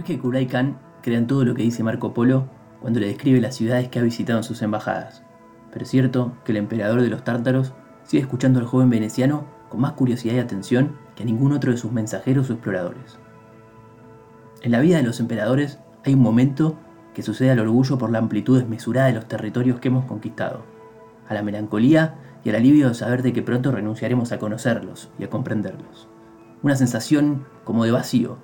Es que Kublai Khan crea en todo lo que dice Marco Polo cuando le describe las ciudades que ha visitado en sus embajadas, pero es cierto que el emperador de los tártaros sigue escuchando al joven veneciano con más curiosidad y atención que a ningún otro de sus mensajeros o exploradores. En la vida de los emperadores hay un momento que sucede al orgullo por la amplitud desmesurada de los territorios que hemos conquistado, a la melancolía y al alivio de saber de que pronto renunciaremos a conocerlos y a comprenderlos. Una sensación como de vacío,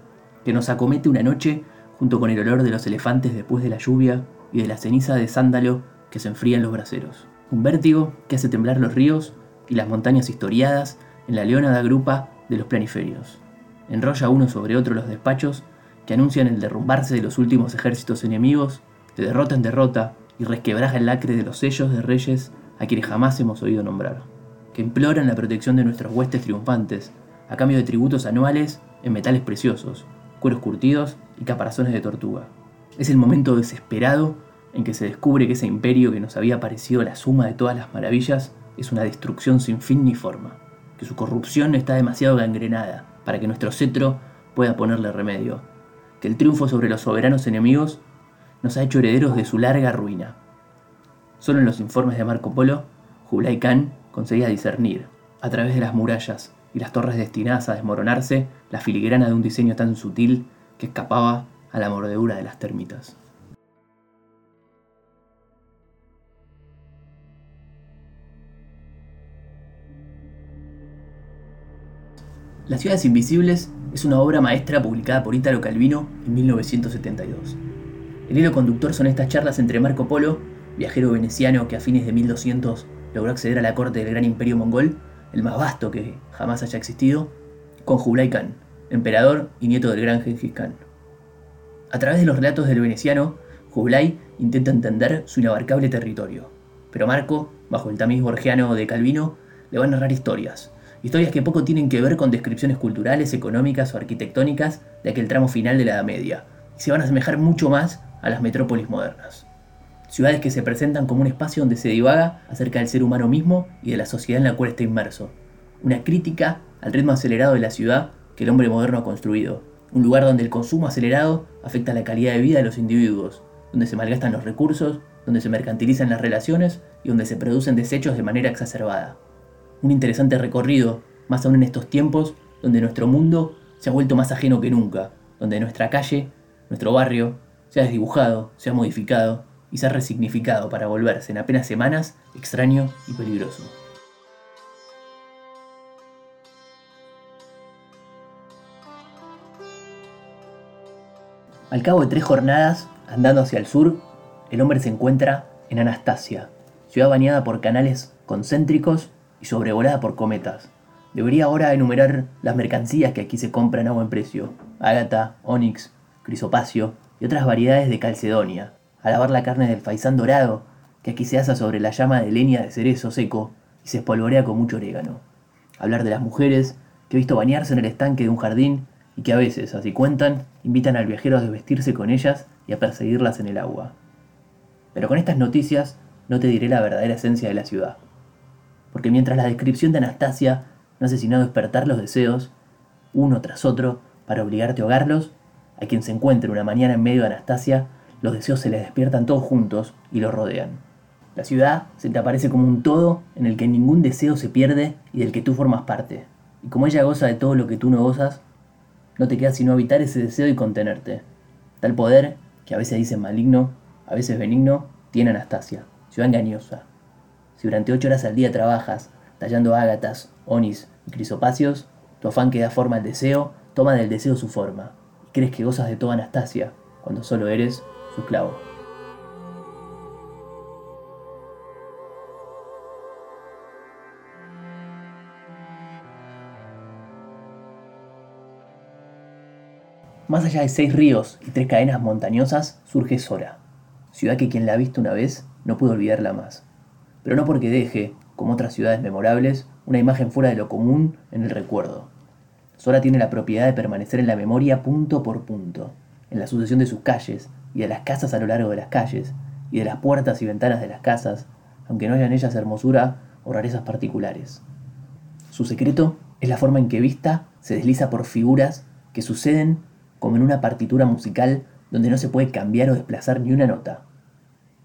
que nos acomete una noche junto con el olor de los elefantes después de la lluvia y de la ceniza de sándalo que se enfría en los braseros. Un vértigo que hace temblar los ríos y las montañas historiadas en la leonada grupa de los planiferios. Enrolla uno sobre otro los despachos que anuncian el derrumbarse de los últimos ejércitos enemigos, de derrota en derrota, y resquebraja el lacre de los sellos de reyes a quienes jamás hemos oído nombrar, que imploran la protección de nuestros huestes triunfantes, a cambio de tributos anuales en metales preciosos, cueros curtidos y caparazones de tortuga. Es el momento desesperado en que se descubre que ese imperio que nos había parecido la suma de todas las maravillas es una destrucción sin fin ni forma, que su corrupción está demasiado gangrenada para que nuestro cetro pueda ponerle remedio, que el triunfo sobre los soberanos enemigos nos ha hecho herederos de su larga ruina. Solo en los informes de Marco Polo, Kublai Khan conseguía discernir, a través de las murallas y las torres destinadas a desmoronarse, la filigrana de un diseño tan sutil que escapaba a la mordedura de las termitas. Las ciudades invisibles es una obra maestra publicada por Italo Calvino en 1972. El hilo conductor son estas charlas entre Marco Polo, viajero veneciano que a fines de 1200 logró acceder a la corte del gran imperio mongol, el más vasto que jamás haya existido, con Kublai Khan, emperador y nieto del gran Genghis Khan. A través de los relatos del veneciano, Kublai intenta entender su inabarcable territorio, pero Marco, bajo el tamiz borgiano de Calvino, le va a narrar historias, historias que poco tienen que ver con descripciones culturales, económicas o arquitectónicas de aquel tramo final de la Edad Media, y se van a asemejar mucho más a las metrópolis modernas. Ciudades que se presentan como un espacio donde se divaga acerca del ser humano mismo y de la sociedad en la cual está inmerso. Una crítica al ritmo acelerado de la ciudad que el hombre moderno ha construido. Un lugar donde el consumo acelerado afecta la calidad de vida de los individuos, donde se malgastan los recursos, donde se mercantilizan las relaciones y donde se producen desechos de manera exacerbada. Un interesante recorrido, más aún en estos tiempos donde nuestro mundo se ha vuelto más ajeno que nunca, donde nuestra calle, nuestro barrio, se ha desdibujado, se ha modificado y se ha resignificado para volverse en apenas semanas extraño y peligroso. Al cabo de tres jornadas, andando hacia el sur, el hombre se encuentra en Anastasia, ciudad bañada por canales concéntricos y sobrevolada por cometas. Debería ahora enumerar las mercancías que aquí se compran a buen precio: ágata, onix, crisopacio y otras variedades de calcedonia. Alabar la carne del faisán dorado, que aquí se asa sobre la llama de leña de cerezo seco y se espolvorea con mucho orégano. Hablar de las mujeres que he visto bañarse en el estanque de un jardín y que a veces, así cuentan, invitan al viajero a desvestirse con ellas y a perseguirlas en el agua. Pero con estas noticias no te diré la verdadera esencia de la ciudad. Porque mientras la descripción de Anastasia no hace sino despertar los deseos, uno tras otro, para obligarte a ahogarlos, a quien se encuentre una mañana en medio de Anastasia, los deseos se le despiertan todos juntos y lo rodean. La ciudad se te aparece como un todo en el que ningún deseo se pierde y del que tú formas parte. Y como ella goza de todo lo que tú no gozas, no te queda sino evitar ese deseo y contenerte. Tal poder, que a veces dicen maligno, a veces benigno, tiene Anastasia, ciudad engañosa. Si durante ocho horas al día trabajas, tallando ágatas, onis y crisopacios, tu afán que da forma al deseo, toma del deseo su forma, y crees que gozas de toda Anastasia, cuando solo eres su esclavo. Más allá de seis ríos y tres cadenas montañosas, surge Sora, ciudad que quien la ha visto una vez no puede olvidarla más. Pero no porque deje, como otras ciudades memorables, una imagen fuera de lo común en el recuerdo. Sora tiene la propiedad de permanecer en la memoria punto por punto, en la sucesión de sus calles y de las casas a lo largo de las calles, y de las puertas y ventanas de las casas, aunque no haya en ellas hermosura o rarezas particulares. Su secreto es la forma en que vista se desliza por figuras que suceden como en una partitura musical donde no se puede cambiar o desplazar ni una nota.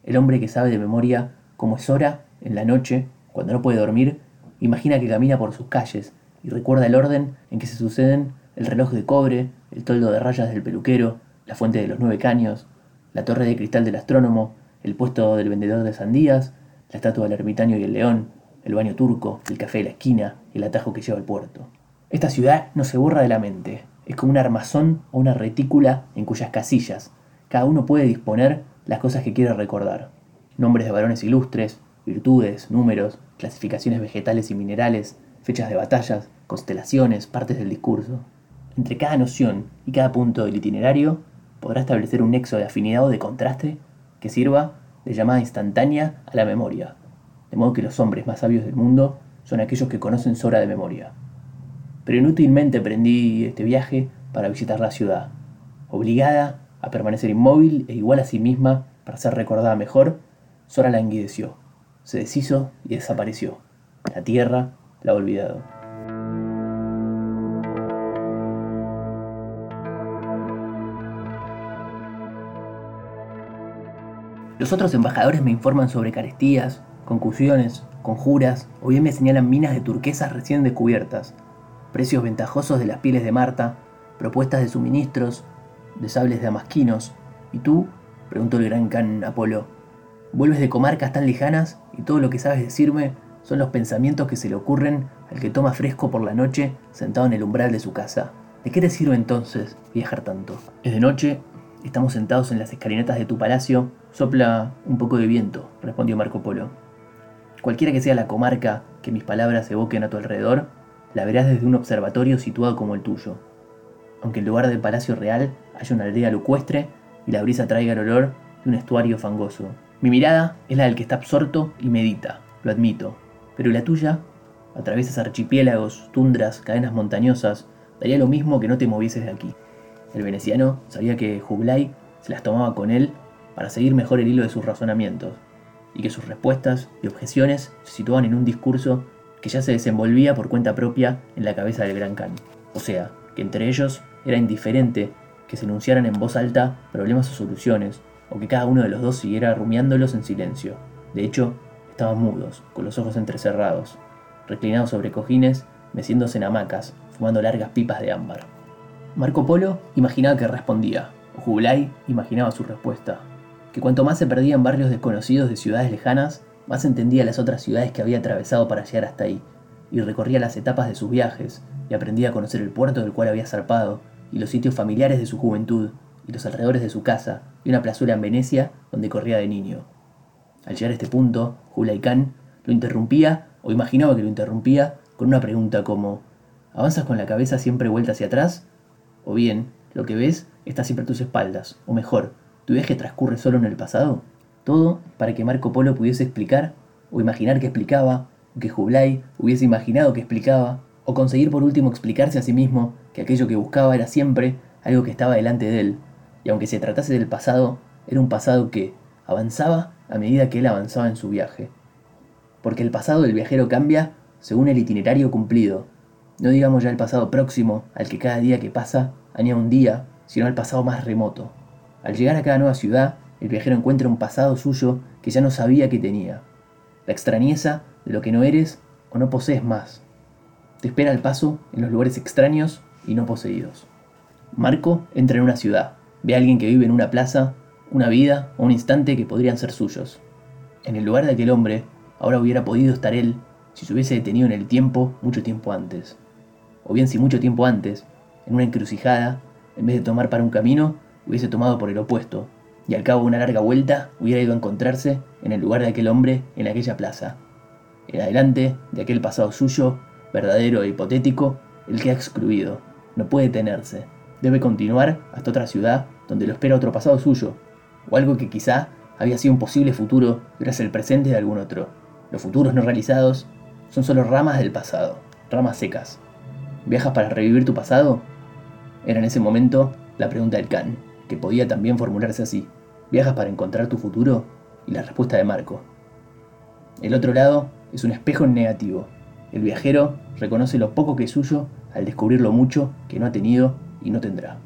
El hombre que sabe de memoria cómo es hora, en la noche, cuando no puede dormir, imagina que camina por sus calles y recuerda el orden en que se suceden el reloj de cobre, el toldo de rayas del peluquero, la fuente de los nueve caños, la torre de cristal del astrónomo, el puesto del vendedor de sandías, la estatua del ermitaño y el león, el baño turco, el café de la esquina, el atajo que lleva al puerto. Esta ciudad no se borra de la mente, es como un armazón o una retícula en cuyas casillas cada uno puede disponer las cosas que quiere recordar. Nombres de varones ilustres, virtudes, números, clasificaciones vegetales y minerales, fechas de batallas, constelaciones, partes del discurso. Entre cada noción y cada punto del itinerario podrá establecer un nexo de afinidad o de contraste que sirva de llamada instantánea a la memoria, de modo que los hombres más sabios del mundo son aquellos que conocen su hora de memoria. Pero inútilmente prendí este viaje para visitar la ciudad, obligada a permanecer inmóvil e igual a sí misma para ser recordada mejor, Sora languideció, se deshizo y desapareció. La tierra la ha olvidado. Los otros embajadores me informan sobre carestías, concusiones, conjuras, o bien me señalan minas de turquesas recién descubiertas, precios ventajosos de las pieles de Marta, propuestas de suministros, de sables damasquinos. ¿Y tú? preguntó el gran can Apolo. Vuelves de comarcas tan lejanas y todo lo que sabes decirme son los pensamientos que se le ocurren al que toma fresco por la noche sentado en el umbral de su casa. ¿De qué te sirve entonces viajar tanto? Es de noche, estamos sentados en las escalinatas de tu palacio Sopla un poco de viento, respondió Marco Polo. Cualquiera que sea la comarca que mis palabras evoquen a tu alrededor, la verás desde un observatorio situado como el tuyo. Aunque en lugar del palacio real haya una aldea lucuestre y la brisa traiga el olor de un estuario fangoso. Mi mirada es la del que está absorto y medita, lo admito, pero la tuya atraviesas archipiélagos, tundras, cadenas montañosas, daría lo mismo que no te movieses de aquí. El veneciano sabía que Jublay se las tomaba con él para seguir mejor el hilo de sus razonamientos, y que sus respuestas y objeciones se situaban en un discurso que ya se desenvolvía por cuenta propia en la cabeza del gran Khan. O sea, que entre ellos era indiferente que se enunciaran en voz alta problemas o soluciones, o que cada uno de los dos siguiera rumiándolos en silencio. De hecho, estaban mudos, con los ojos entrecerrados, reclinados sobre cojines, meciéndose en hamacas, fumando largas pipas de ámbar. Marco Polo imaginaba que respondía, o Jubilay imaginaba su respuesta, que cuanto más se perdía en barrios desconocidos de ciudades lejanas, más entendía las otras ciudades que había atravesado para llegar hasta ahí, y recorría las etapas de sus viajes, y aprendía a conocer el puerto del cual había zarpado, y los sitios familiares de su juventud, y los alrededores de su casa, y una plazuela en Venecia donde corría de niño. Al llegar a este punto, Hulay Khan lo interrumpía, o imaginaba que lo interrumpía, con una pregunta como ¿Avanzas con la cabeza siempre vuelta hacia atrás? O bien, lo que ves está siempre a tus espaldas, o mejor, ¿Tu viaje transcurre solo en el pasado? Todo para que Marco Polo pudiese explicar, o imaginar que explicaba, o que Jublay hubiese imaginado que explicaba, o conseguir por último explicarse a sí mismo que aquello que buscaba era siempre algo que estaba delante de él, y aunque se tratase del pasado, era un pasado que avanzaba a medida que él avanzaba en su viaje. Porque el pasado del viajero cambia según el itinerario cumplido, no digamos ya el pasado próximo, al que cada día que pasa añade un día, sino al pasado más remoto. Al llegar a cada nueva ciudad, el viajero encuentra un pasado suyo que ya no sabía que tenía. La extrañeza de lo que no eres o no posees más. Te espera el paso en los lugares extraños y no poseídos. Marco entra en una ciudad, ve a alguien que vive en una plaza, una vida o un instante que podrían ser suyos. En el lugar de aquel hombre, ahora hubiera podido estar él si se hubiese detenido en el tiempo mucho tiempo antes. O bien si mucho tiempo antes, en una encrucijada, en vez de tomar para un camino, hubiese tomado por el opuesto, y al cabo de una larga vuelta hubiera ido a encontrarse en el lugar de aquel hombre en aquella plaza. El adelante de aquel pasado suyo, verdadero e hipotético, el que ha excluido. No puede tenerse. Debe continuar hasta otra ciudad donde lo espera otro pasado suyo, o algo que quizá había sido un posible futuro gracias al presente de algún otro. Los futuros no realizados son solo ramas del pasado, ramas secas. ¿Viajas para revivir tu pasado? Era en ese momento la pregunta del Khan que podía también formularse así. ¿Viajas para encontrar tu futuro? Y la respuesta de Marco. El otro lado es un espejo en negativo. El viajero reconoce lo poco que es suyo al descubrir lo mucho que no ha tenido y no tendrá.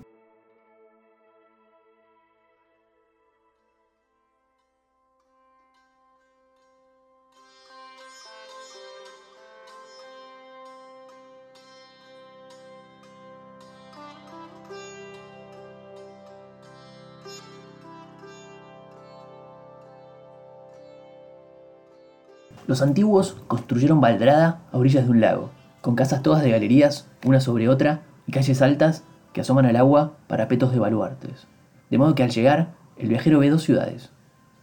Los antiguos construyeron Valdrada a orillas de un lago, con casas todas de galerías, una sobre otra, y calles altas que asoman al agua para petos de baluartes. De modo que al llegar, el viajero ve dos ciudades,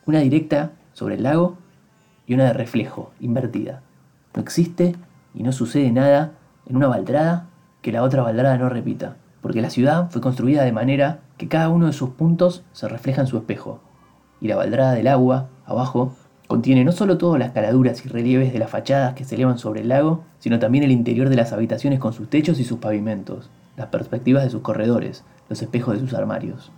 una directa sobre el lago y una de reflejo, invertida. No existe y no sucede nada en una baldrada que la otra baldrada no repita, porque la ciudad fue construida de manera que cada uno de sus puntos se refleja en su espejo, y la baldrada del agua, abajo, contiene no solo todas las caladuras y relieves de las fachadas que se elevan sobre el lago, sino también el interior de las habitaciones con sus techos y sus pavimentos, las perspectivas de sus corredores, los espejos de sus armarios.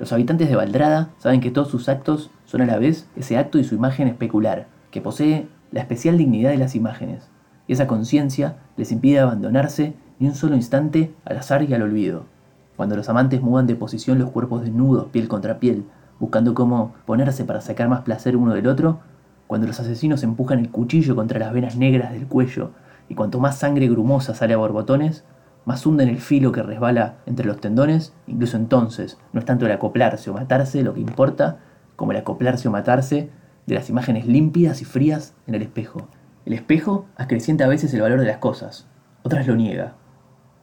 Los habitantes de Valdrada saben que todos sus actos son a la vez ese acto y su imagen especular, que posee la especial dignidad de las imágenes, y esa conciencia les impide abandonarse ni un solo instante al azar y al olvido. Cuando los amantes mudan de posición los cuerpos desnudos, piel contra piel, buscando cómo ponerse para sacar más placer uno del otro, cuando los asesinos empujan el cuchillo contra las venas negras del cuello, y cuanto más sangre grumosa sale a borbotones, más hunden el filo que resbala entre los tendones, incluso entonces no es tanto el acoplarse o matarse lo que importa, como el acoplarse o matarse de las imágenes límpidas y frías en el espejo. El espejo acrecienta a veces el valor de las cosas, otras lo niega.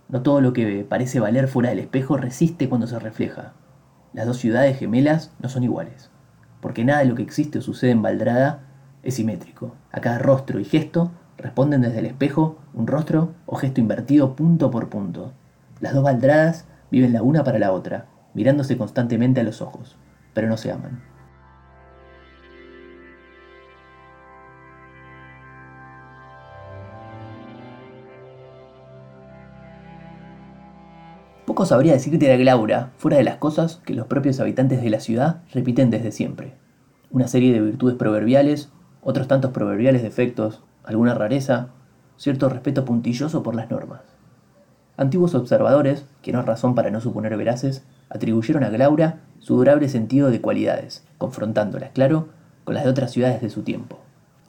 No todo lo que parece valer fuera del espejo resiste cuando se refleja. Las dos ciudades gemelas no son iguales, porque nada de lo que existe o sucede en Valdrada es simétrico. A cada rostro y gesto responden desde el espejo un rostro o gesto invertido punto por punto. Las dos baldradas viven la una para la otra, mirándose constantemente a los ojos, pero no se aman. Poco sabría decirte de Glaura, fuera de las cosas que los propios habitantes de la ciudad repiten desde siempre. Una serie de virtudes proverbiales, otros tantos proverbiales defectos, alguna rareza, cierto respeto puntilloso por las normas. Antiguos observadores, que no es razón para no suponer veraces, atribuyeron a Glaura su durable sentido de cualidades, confrontándolas, claro, con las de otras ciudades de su tiempo.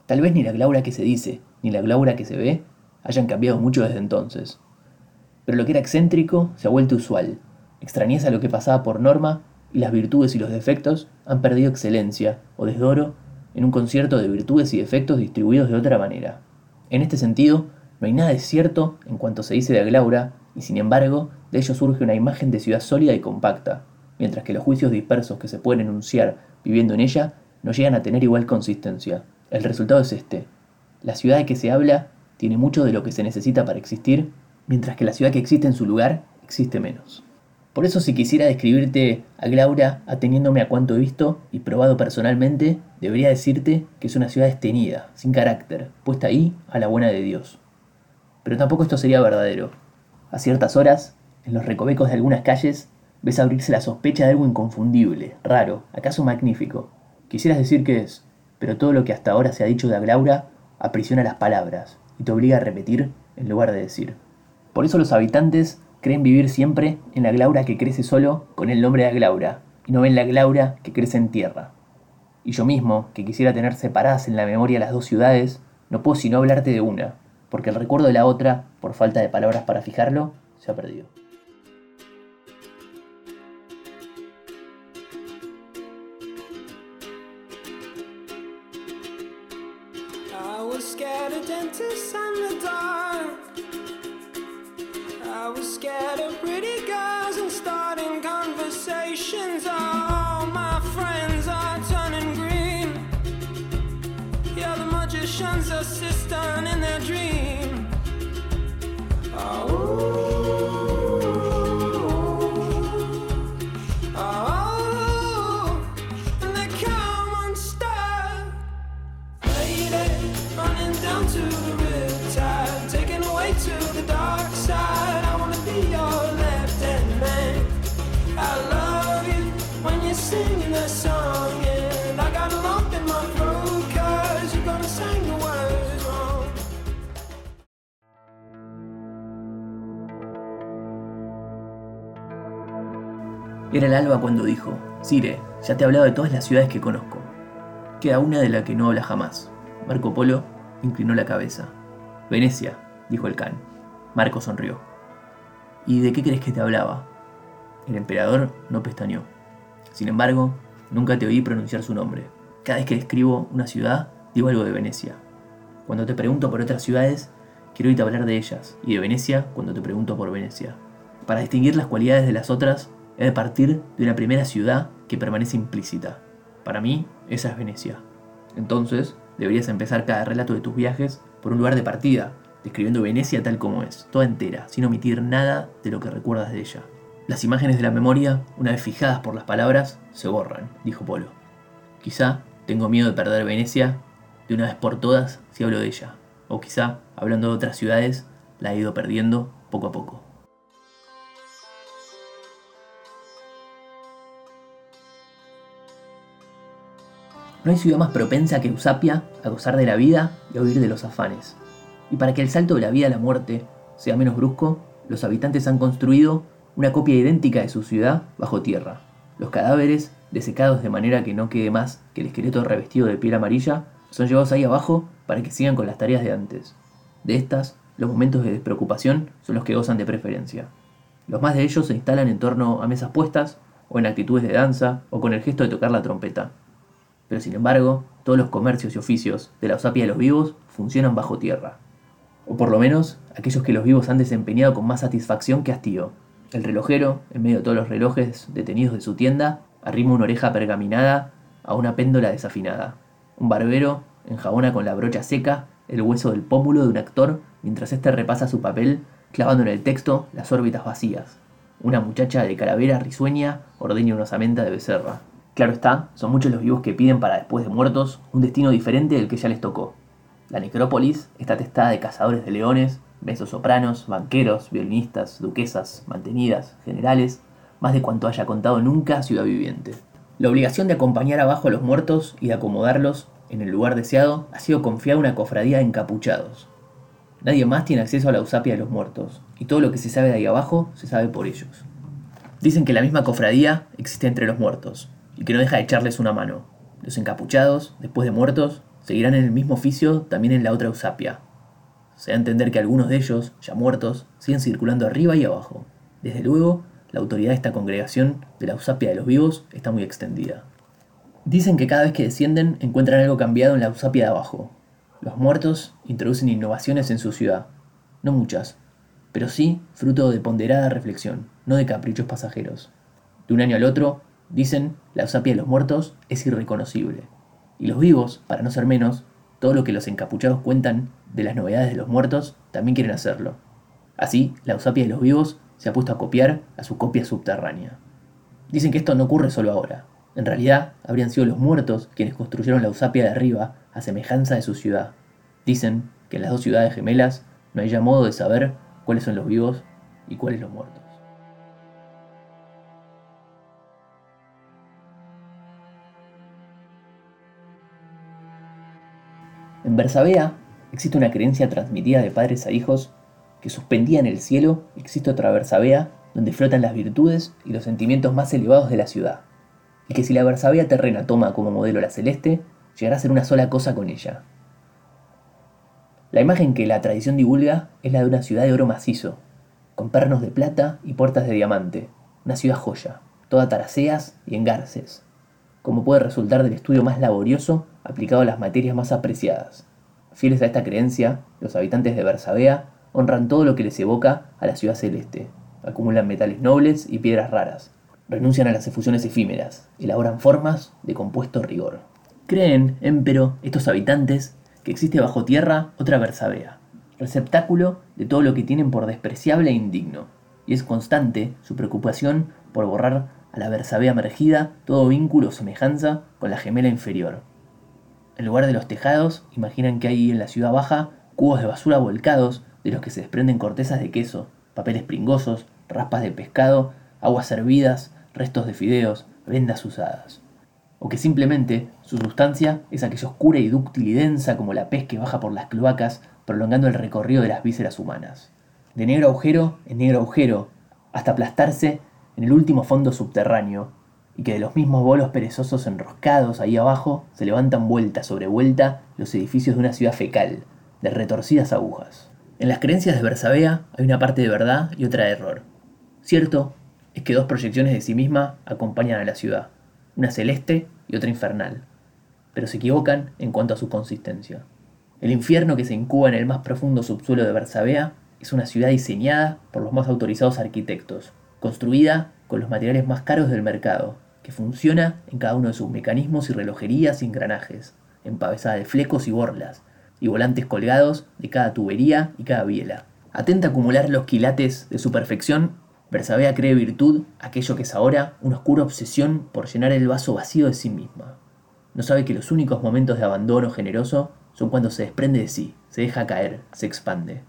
Tal vez ni la Glaura que se dice, ni la Glaura que se ve, hayan cambiado mucho desde entonces. Pero lo que era excéntrico se ha vuelto usual, extrañeza lo que pasaba por norma, y las virtudes y los defectos han perdido excelencia o desdoro en un concierto de virtudes y defectos distribuidos de otra manera. En este sentido, no hay nada de cierto en cuanto se dice de Aglaura, y sin embargo, de ello surge una imagen de ciudad sólida y compacta, mientras que los juicios dispersos que se pueden enunciar viviendo en ella no llegan a tener igual consistencia. El resultado es este. La ciudad de que se habla tiene mucho de lo que se necesita para existir, mientras que la ciudad que existe en su lugar existe menos. Por eso si quisiera describirte a Glaura ateniéndome a cuanto he visto y probado personalmente, debería decirte que es una ciudad estenida, sin carácter, puesta ahí a la buena de Dios. Pero tampoco esto sería verdadero. A ciertas horas, en los recovecos de algunas calles, ves abrirse la sospecha de algo inconfundible, raro, acaso magnífico. Quisieras decir que es, pero todo lo que hasta ahora se ha dicho de Aglaura aprisiona las palabras y te obliga a repetir en lugar de decir. Por eso los habitantes creen vivir siempre en la glaura que crece solo con el nombre de Aglaura, y no ven la glaura que crece en tierra. Y yo mismo, que quisiera tener separadas en la memoria las dos ciudades, no puedo sino hablarte de una, porque el recuerdo de la otra, por falta de palabras para fijarlo, se ha perdido. I was scared of pretty girls and starting conversations. All my friends are turning green. Yeah, the magician's assistant in their dream. Era el alba cuando dijo, Sire, ya te he hablado de todas las ciudades que conozco. Queda una de la que no habla jamás. Marco Polo inclinó la cabeza. Venecia, dijo el can. Marco sonrió. ¿Y de qué crees que te hablaba? El emperador no pestañeó. Sin embargo, nunca te oí pronunciar su nombre. Cada vez que describo una ciudad, digo algo de Venecia. Cuando te pregunto por otras ciudades, quiero irte a hablar de ellas, y de Venecia cuando te pregunto por Venecia. Para distinguir las cualidades de las otras, he de partir de una primera ciudad que permanece implícita. Para mí, esa es Venecia. Entonces, deberías empezar cada relato de tus viajes por un lugar de partida, describiendo Venecia tal como es, toda entera, sin omitir nada de lo que recuerdas de ella. Las imágenes de la memoria, una vez fijadas por las palabras, se borran, dijo Polo. Quizá tengo miedo de perder Venecia de una vez por todas si hablo de ella, o quizá, hablando de otras ciudades, la he ido perdiendo poco a poco. No hay ciudad más propensa que Usapia a gozar de la vida y a huir de los afanes. Y para que el salto de la vida a la muerte sea menos brusco, los habitantes han construido una copia idéntica de su ciudad bajo tierra. Los cadáveres, desecados de manera que no quede más que el esqueleto revestido de piel amarilla, son llevados ahí abajo para que sigan con las tareas de antes. De estas, los momentos de despreocupación son los que gozan de preferencia. Los más de ellos se instalan en torno a mesas puestas, o en actitudes de danza, o con el gesto de tocar la trompeta. Pero sin embargo, todos los comercios y oficios de la Usapia de los vivos funcionan bajo tierra. O por lo menos, aquellos que los vivos han desempeñado con más satisfacción que hastío. El relojero, en medio de todos los relojes detenidos de su tienda, arrima una oreja pergaminada a una péndola desafinada. Un barbero enjabona con la brocha seca el hueso del pómulo de un actor mientras éste repasa su papel, clavando en el texto las órbitas vacías. Una muchacha de calavera risueña ordeña una osamenta de becerra. Claro está, son muchos los vivos que piden para después de muertos un destino diferente del que ya les tocó. La necrópolis está testada de cazadores de leones, sopranos, banqueros, violinistas, duquesas, mantenidas, generales, más de cuanto haya contado nunca Ciudad Viviente. La obligación de acompañar abajo a los muertos y de acomodarlos en el lugar deseado ha sido confiada a una cofradía de encapuchados. Nadie más tiene acceso a la usapia de los muertos, y todo lo que se sabe de ahí abajo se sabe por ellos. Dicen que la misma cofradía existe entre los muertos, y que no deja de echarles una mano. Los encapuchados, después de muertos, seguirán en el mismo oficio también en la otra Usapia. Se da a entender que algunos de ellos, ya muertos, siguen circulando arriba y abajo. Desde luego, la autoridad de esta congregación de la Usapia de los vivos está muy extendida. Dicen que cada vez que descienden encuentran algo cambiado en la Usapia de abajo. Los muertos introducen innovaciones en su ciudad. No muchas, pero sí fruto de ponderada reflexión, no de caprichos pasajeros. De un año al otro, Dicen, la usapia de los muertos es irreconocible. Y los vivos, para no ser menos, todo lo que los encapuchados cuentan de las novedades de los muertos, también quieren hacerlo. Así, la usapia de los vivos se ha puesto a copiar a su copia subterránea. Dicen que esto no ocurre solo ahora. En realidad, habrían sido los muertos quienes construyeron la usapia de arriba a semejanza de su ciudad. Dicen que en las dos ciudades gemelas no hay ya modo de saber cuáles son los vivos y cuáles los muertos. En Bersabea existe una creencia transmitida de padres a hijos que suspendía en el cielo. Existe otra Bersabea donde flotan las virtudes y los sentimientos más elevados de la ciudad, y que si la Bersabea terrena toma como modelo la celeste, llegará a ser una sola cosa con ella. La imagen que la tradición divulga es la de una ciudad de oro macizo, con pernos de plata y puertas de diamante, una ciudad joya, toda taraceas y engarces, como puede resultar del estudio más laborioso aplicado a las materias más apreciadas. Fieles a esta creencia, los habitantes de Bersabea honran todo lo que les evoca a la ciudad celeste, acumulan metales nobles y piedras raras, renuncian a las efusiones efímeras, elaboran formas de compuesto rigor. Creen, empero, estos habitantes, que existe bajo tierra otra Bersabea, receptáculo de todo lo que tienen por despreciable e indigno, y es constante su preocupación por borrar a la Bersabea emergida todo vínculo o semejanza con la gemela inferior. En lugar de los tejados, imaginan que hay en la ciudad baja cubos de basura volcados de los que se desprenden cortezas de queso, papeles pringosos, raspas de pescado, aguas hervidas, restos de fideos, vendas usadas. O que simplemente su sustancia es aquella oscura y dúctil y densa como la pez que baja por las cloacas, prolongando el recorrido de las vísceras humanas. De negro agujero en negro agujero, hasta aplastarse en el último fondo subterráneo, y que de los mismos bolos perezosos enroscados ahí abajo se levantan vuelta sobre vuelta los edificios de una ciudad fecal, de retorcidas agujas. En las creencias de Bersabea hay una parte de verdad y otra de error. Cierto es que dos proyecciones de sí misma acompañan a la ciudad, una celeste y otra infernal. pero se equivocan en cuanto a su consistencia. El infierno que se incuba en el más profundo subsuelo de Bersabea es una ciudad diseñada por los más autorizados arquitectos, construida con los materiales más caros del mercado, que funciona en cada uno de sus mecanismos y relojerías y engranajes, empavesada de flecos y borlas, y volantes colgados de cada tubería y cada biela. Atenta a acumular los quilates de su perfección, Bersabea cree virtud aquello que es ahora una oscura obsesión por llenar el vaso vacío de sí misma. No sabe que los únicos momentos de abandono generoso son cuando se desprende de sí, se deja caer, se expande.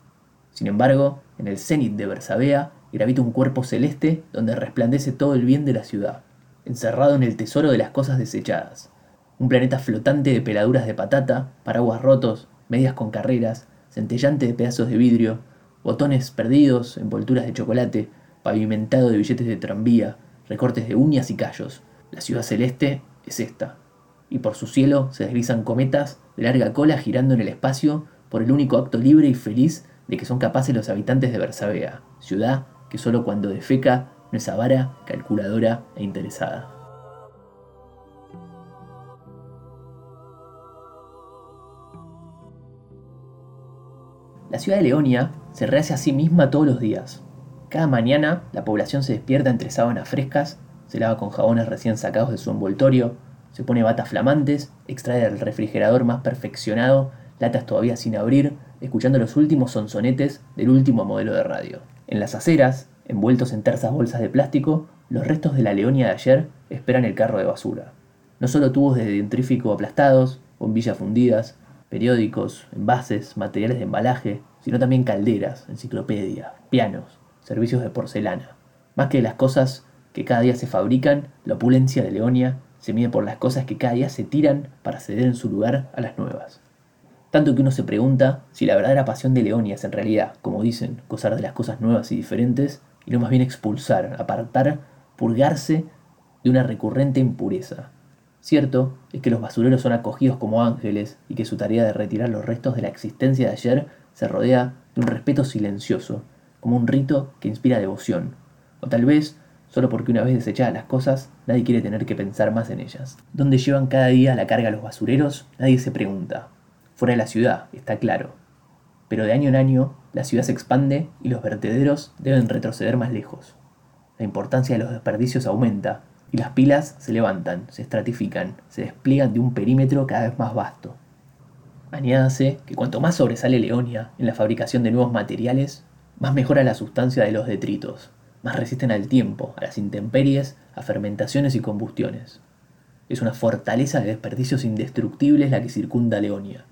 Sin embargo, en el cenit de Bersabea gravita un cuerpo celeste donde resplandece todo el bien de la ciudad, encerrado en el tesoro de las cosas desechadas. Un planeta flotante de peladuras de patata, paraguas rotos, medias con carreras, centellante de pedazos de vidrio, botones perdidos, envolturas de chocolate, pavimentado de billetes de tranvía, recortes de uñas y callos. La ciudad celeste es esta. Y por su cielo se deslizan cometas de larga cola girando en el espacio por el único acto libre y feliz de que son capaces los habitantes de Bersabea, ciudad que solo cuando defeca no es avara, calculadora e interesada. La ciudad de Leonia se rehace a sí misma todos los días. Cada mañana la población se despierta entre sábanas frescas, se lava con jabones recién sacados de su envoltorio, se pone batas flamantes, extrae del refrigerador más perfeccionado latas todavía sin abrir, escuchando los últimos sonsonetes del último modelo de radio. En las aceras, envueltos en tersas bolsas de plástico, los restos de la Leonia de ayer esperan el carro de basura. No solo tubos de dentrífico aplastados, bombillas fundidas, periódicos, envases, materiales de embalaje, sino también calderas, enciclopedias, pianos, servicios de porcelana. Más que las cosas que cada día se fabrican, la opulencia de Leonia se mide por las cosas que cada día se tiran para ceder en su lugar a las nuevas. Tanto que uno se pregunta si la verdadera pasión de Leonia es en realidad, como dicen, gozar de las cosas nuevas y diferentes, y no más bien expulsar, apartar, purgarse de una recurrente impureza. Cierto es que los basureros son acogidos como ángeles y que su tarea de retirar los restos de la existencia de ayer se rodea de un respeto silencioso, como un rito que inspira devoción, o tal vez solo porque una vez desechadas las cosas, nadie quiere tener que pensar más en ellas. ¿Dónde llevan cada día la carga los basureros? Nadie se pregunta fuera de la ciudad, está claro. Pero de año en año, la ciudad se expande y los vertederos deben retroceder más lejos. La importancia de los desperdicios aumenta y las pilas se levantan, se estratifican, se despliegan de un perímetro cada vez más vasto. Añádase que cuanto más sobresale Leonia en la fabricación de nuevos materiales, más mejora la sustancia de los detritos, más resisten al tiempo, a las intemperies, a fermentaciones y combustiones. Es una fortaleza de desperdicios indestructibles la que circunda Leonia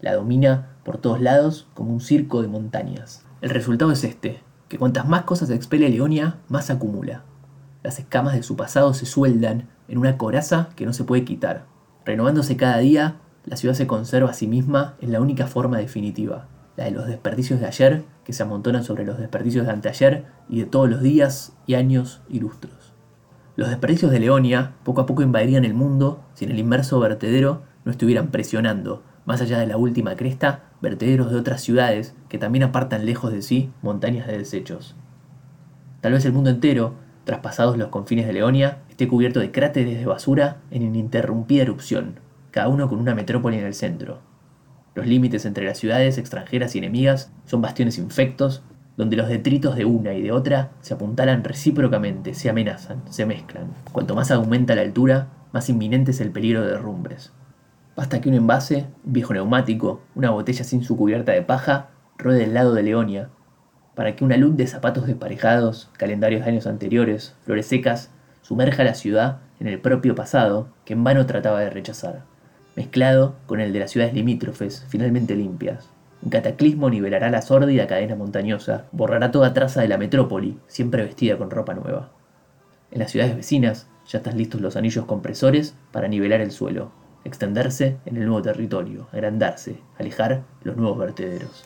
la domina por todos lados como un circo de montañas. El resultado es este, que cuantas más cosas expele Leonia, más acumula. Las escamas de su pasado se sueldan en una coraza que no se puede quitar. Renovándose cada día, la ciudad se conserva a sí misma en la única forma definitiva, la de los desperdicios de ayer que se amontonan sobre los desperdicios de anteayer y de todos los días y años y lustros. Los desperdicios de Leonia poco a poco invadirían el mundo si en el inmerso vertedero no estuvieran presionando más allá de la última cresta, vertederos de otras ciudades que también apartan lejos de sí montañas de desechos. Tal vez el mundo entero, traspasados los confines de Leonia, esté cubierto de cráteres de basura en ininterrumpida erupción, cada uno con una metrópoli en el centro. Los límites entre las ciudades extranjeras y enemigas son bastiones infectos, donde los detritos de una y de otra se apuntalan recíprocamente, se amenazan, se mezclan. Cuanto más aumenta la altura, más inminente es el peligro de derrumbres. Basta que un envase, un viejo neumático, una botella sin su cubierta de paja, ruede el lado de Leonia, para que una luz de zapatos desparejados, calendarios de años anteriores, flores secas, sumerja la ciudad en el propio pasado que en vano trataba de rechazar, mezclado con el de las ciudades limítrofes, finalmente limpias. Un cataclismo nivelará la sórdida cadena montañosa, borrará toda traza de la metrópoli, siempre vestida con ropa nueva. En las ciudades vecinas ya están listos los anillos compresores para nivelar el suelo, extenderse en el nuevo territorio, agrandarse, alejar los nuevos vertederos.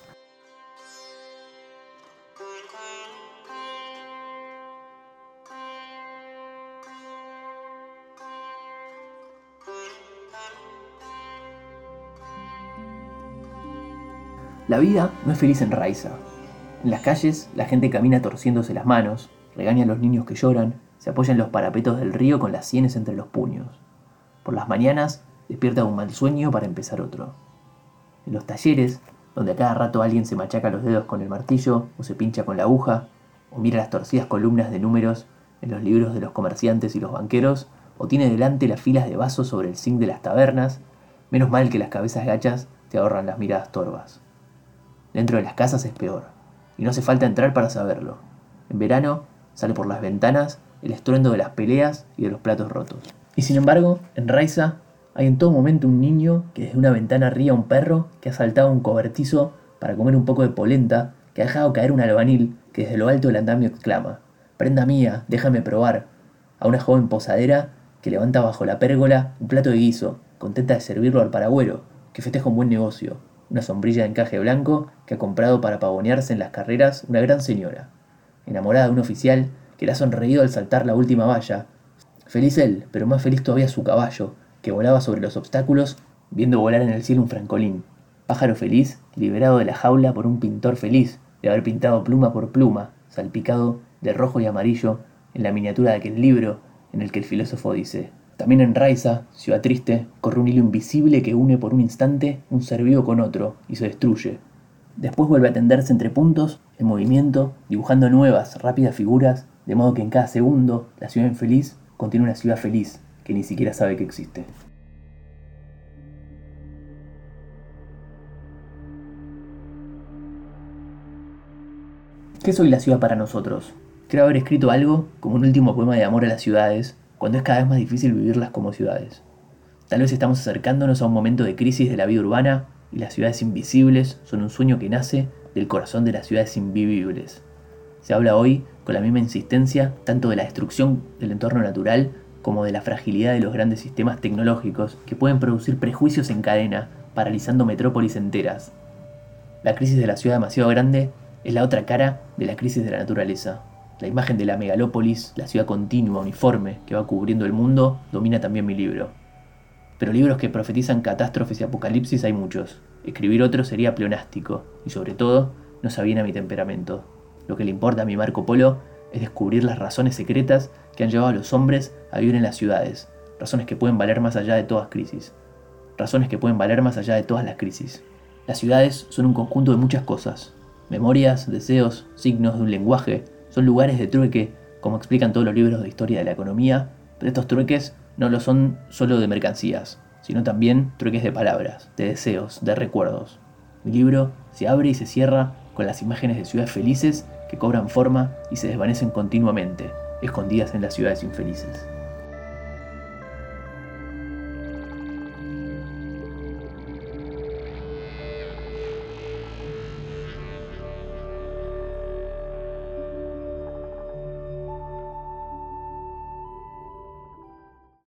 La vida no es feliz en Raiza. En las calles la gente camina torciéndose las manos, regaña a los niños que lloran, se apoya en los parapetos del río con las sienes entre los puños. Por las mañanas despierta de un mal sueño para empezar otro. En los talleres, donde a cada rato alguien se machaca los dedos con el martillo o se pincha con la aguja, o mira las torcidas columnas de números en los libros de los comerciantes y los banqueros, o tiene delante las filas de vasos sobre el zinc de las tabernas, menos mal que las cabezas gachas te ahorran las miradas torvas. Dentro de las casas es peor, y no hace falta entrar para saberlo. En verano sale por las ventanas el estruendo de las peleas y de los platos rotos. Y sin embargo, en Raiza hay en todo momento un niño que desde una ventana ríe a un perro que ha saltado un cobertizo para comer un poco de polenta, que ha dejado caer un albanil que desde lo alto del andamio exclama, Prenda mía, déjame probar, a una joven posadera que levanta bajo la pérgola un plato de guiso, contenta de servirlo al paragüero, que festeja un buen negocio, una sombrilla de encaje blanco que ha comprado para pavonearse en las carreras una gran señora, enamorada de un oficial que le ha sonreído al saltar la última valla. Feliz él, pero más feliz todavía su caballo, que volaba sobre los obstáculos, viendo volar en el cielo un francolín. Pájaro feliz, liberado de la jaula por un pintor feliz, de haber pintado pluma por pluma, salpicado de rojo y amarillo, en la miniatura de aquel libro en el que el filósofo dice, también en Raiza, ciudad triste, corre un hilo invisible que une por un instante un ser vivo con otro y se destruye. Después vuelve a tenderse entre puntos, en movimiento, dibujando nuevas, rápidas figuras, de modo que en cada segundo la ciudad infeliz contiene una ciudad feliz que ni siquiera sabe que existe. ¿Qué soy la ciudad para nosotros? Creo haber escrito algo como un último poema de amor a las ciudades, cuando es cada vez más difícil vivirlas como ciudades. Tal vez estamos acercándonos a un momento de crisis de la vida urbana y las ciudades invisibles son un sueño que nace del corazón de las ciudades invivibles. Se habla hoy con la misma insistencia tanto de la destrucción del entorno natural como de la fragilidad de los grandes sistemas tecnológicos que pueden producir prejuicios en cadena, paralizando metrópolis enteras. La crisis de la ciudad demasiado grande es la otra cara de la crisis de la naturaleza. La imagen de la megalópolis, la ciudad continua, uniforme, que va cubriendo el mundo, domina también mi libro. Pero libros que profetizan catástrofes y apocalipsis hay muchos. Escribir otro sería pleonástico, y sobre todo, no sabía a mi temperamento. Lo que le importa a mi Marco Polo es descubrir las razones secretas que han llevado a los hombres a vivir en las ciudades, razones que pueden valer más allá de todas crisis, razones que pueden valer más allá de todas las crisis. Las ciudades son un conjunto de muchas cosas, memorias, deseos, signos de un lenguaje, son lugares de trueque, como explican todos los libros de historia de la economía, pero estos trueques no lo son solo de mercancías, sino también trueques de palabras, de deseos, de recuerdos. Mi libro se abre y se cierra con las imágenes de ciudades felices cobran forma y se desvanecen continuamente, escondidas en las ciudades infelices.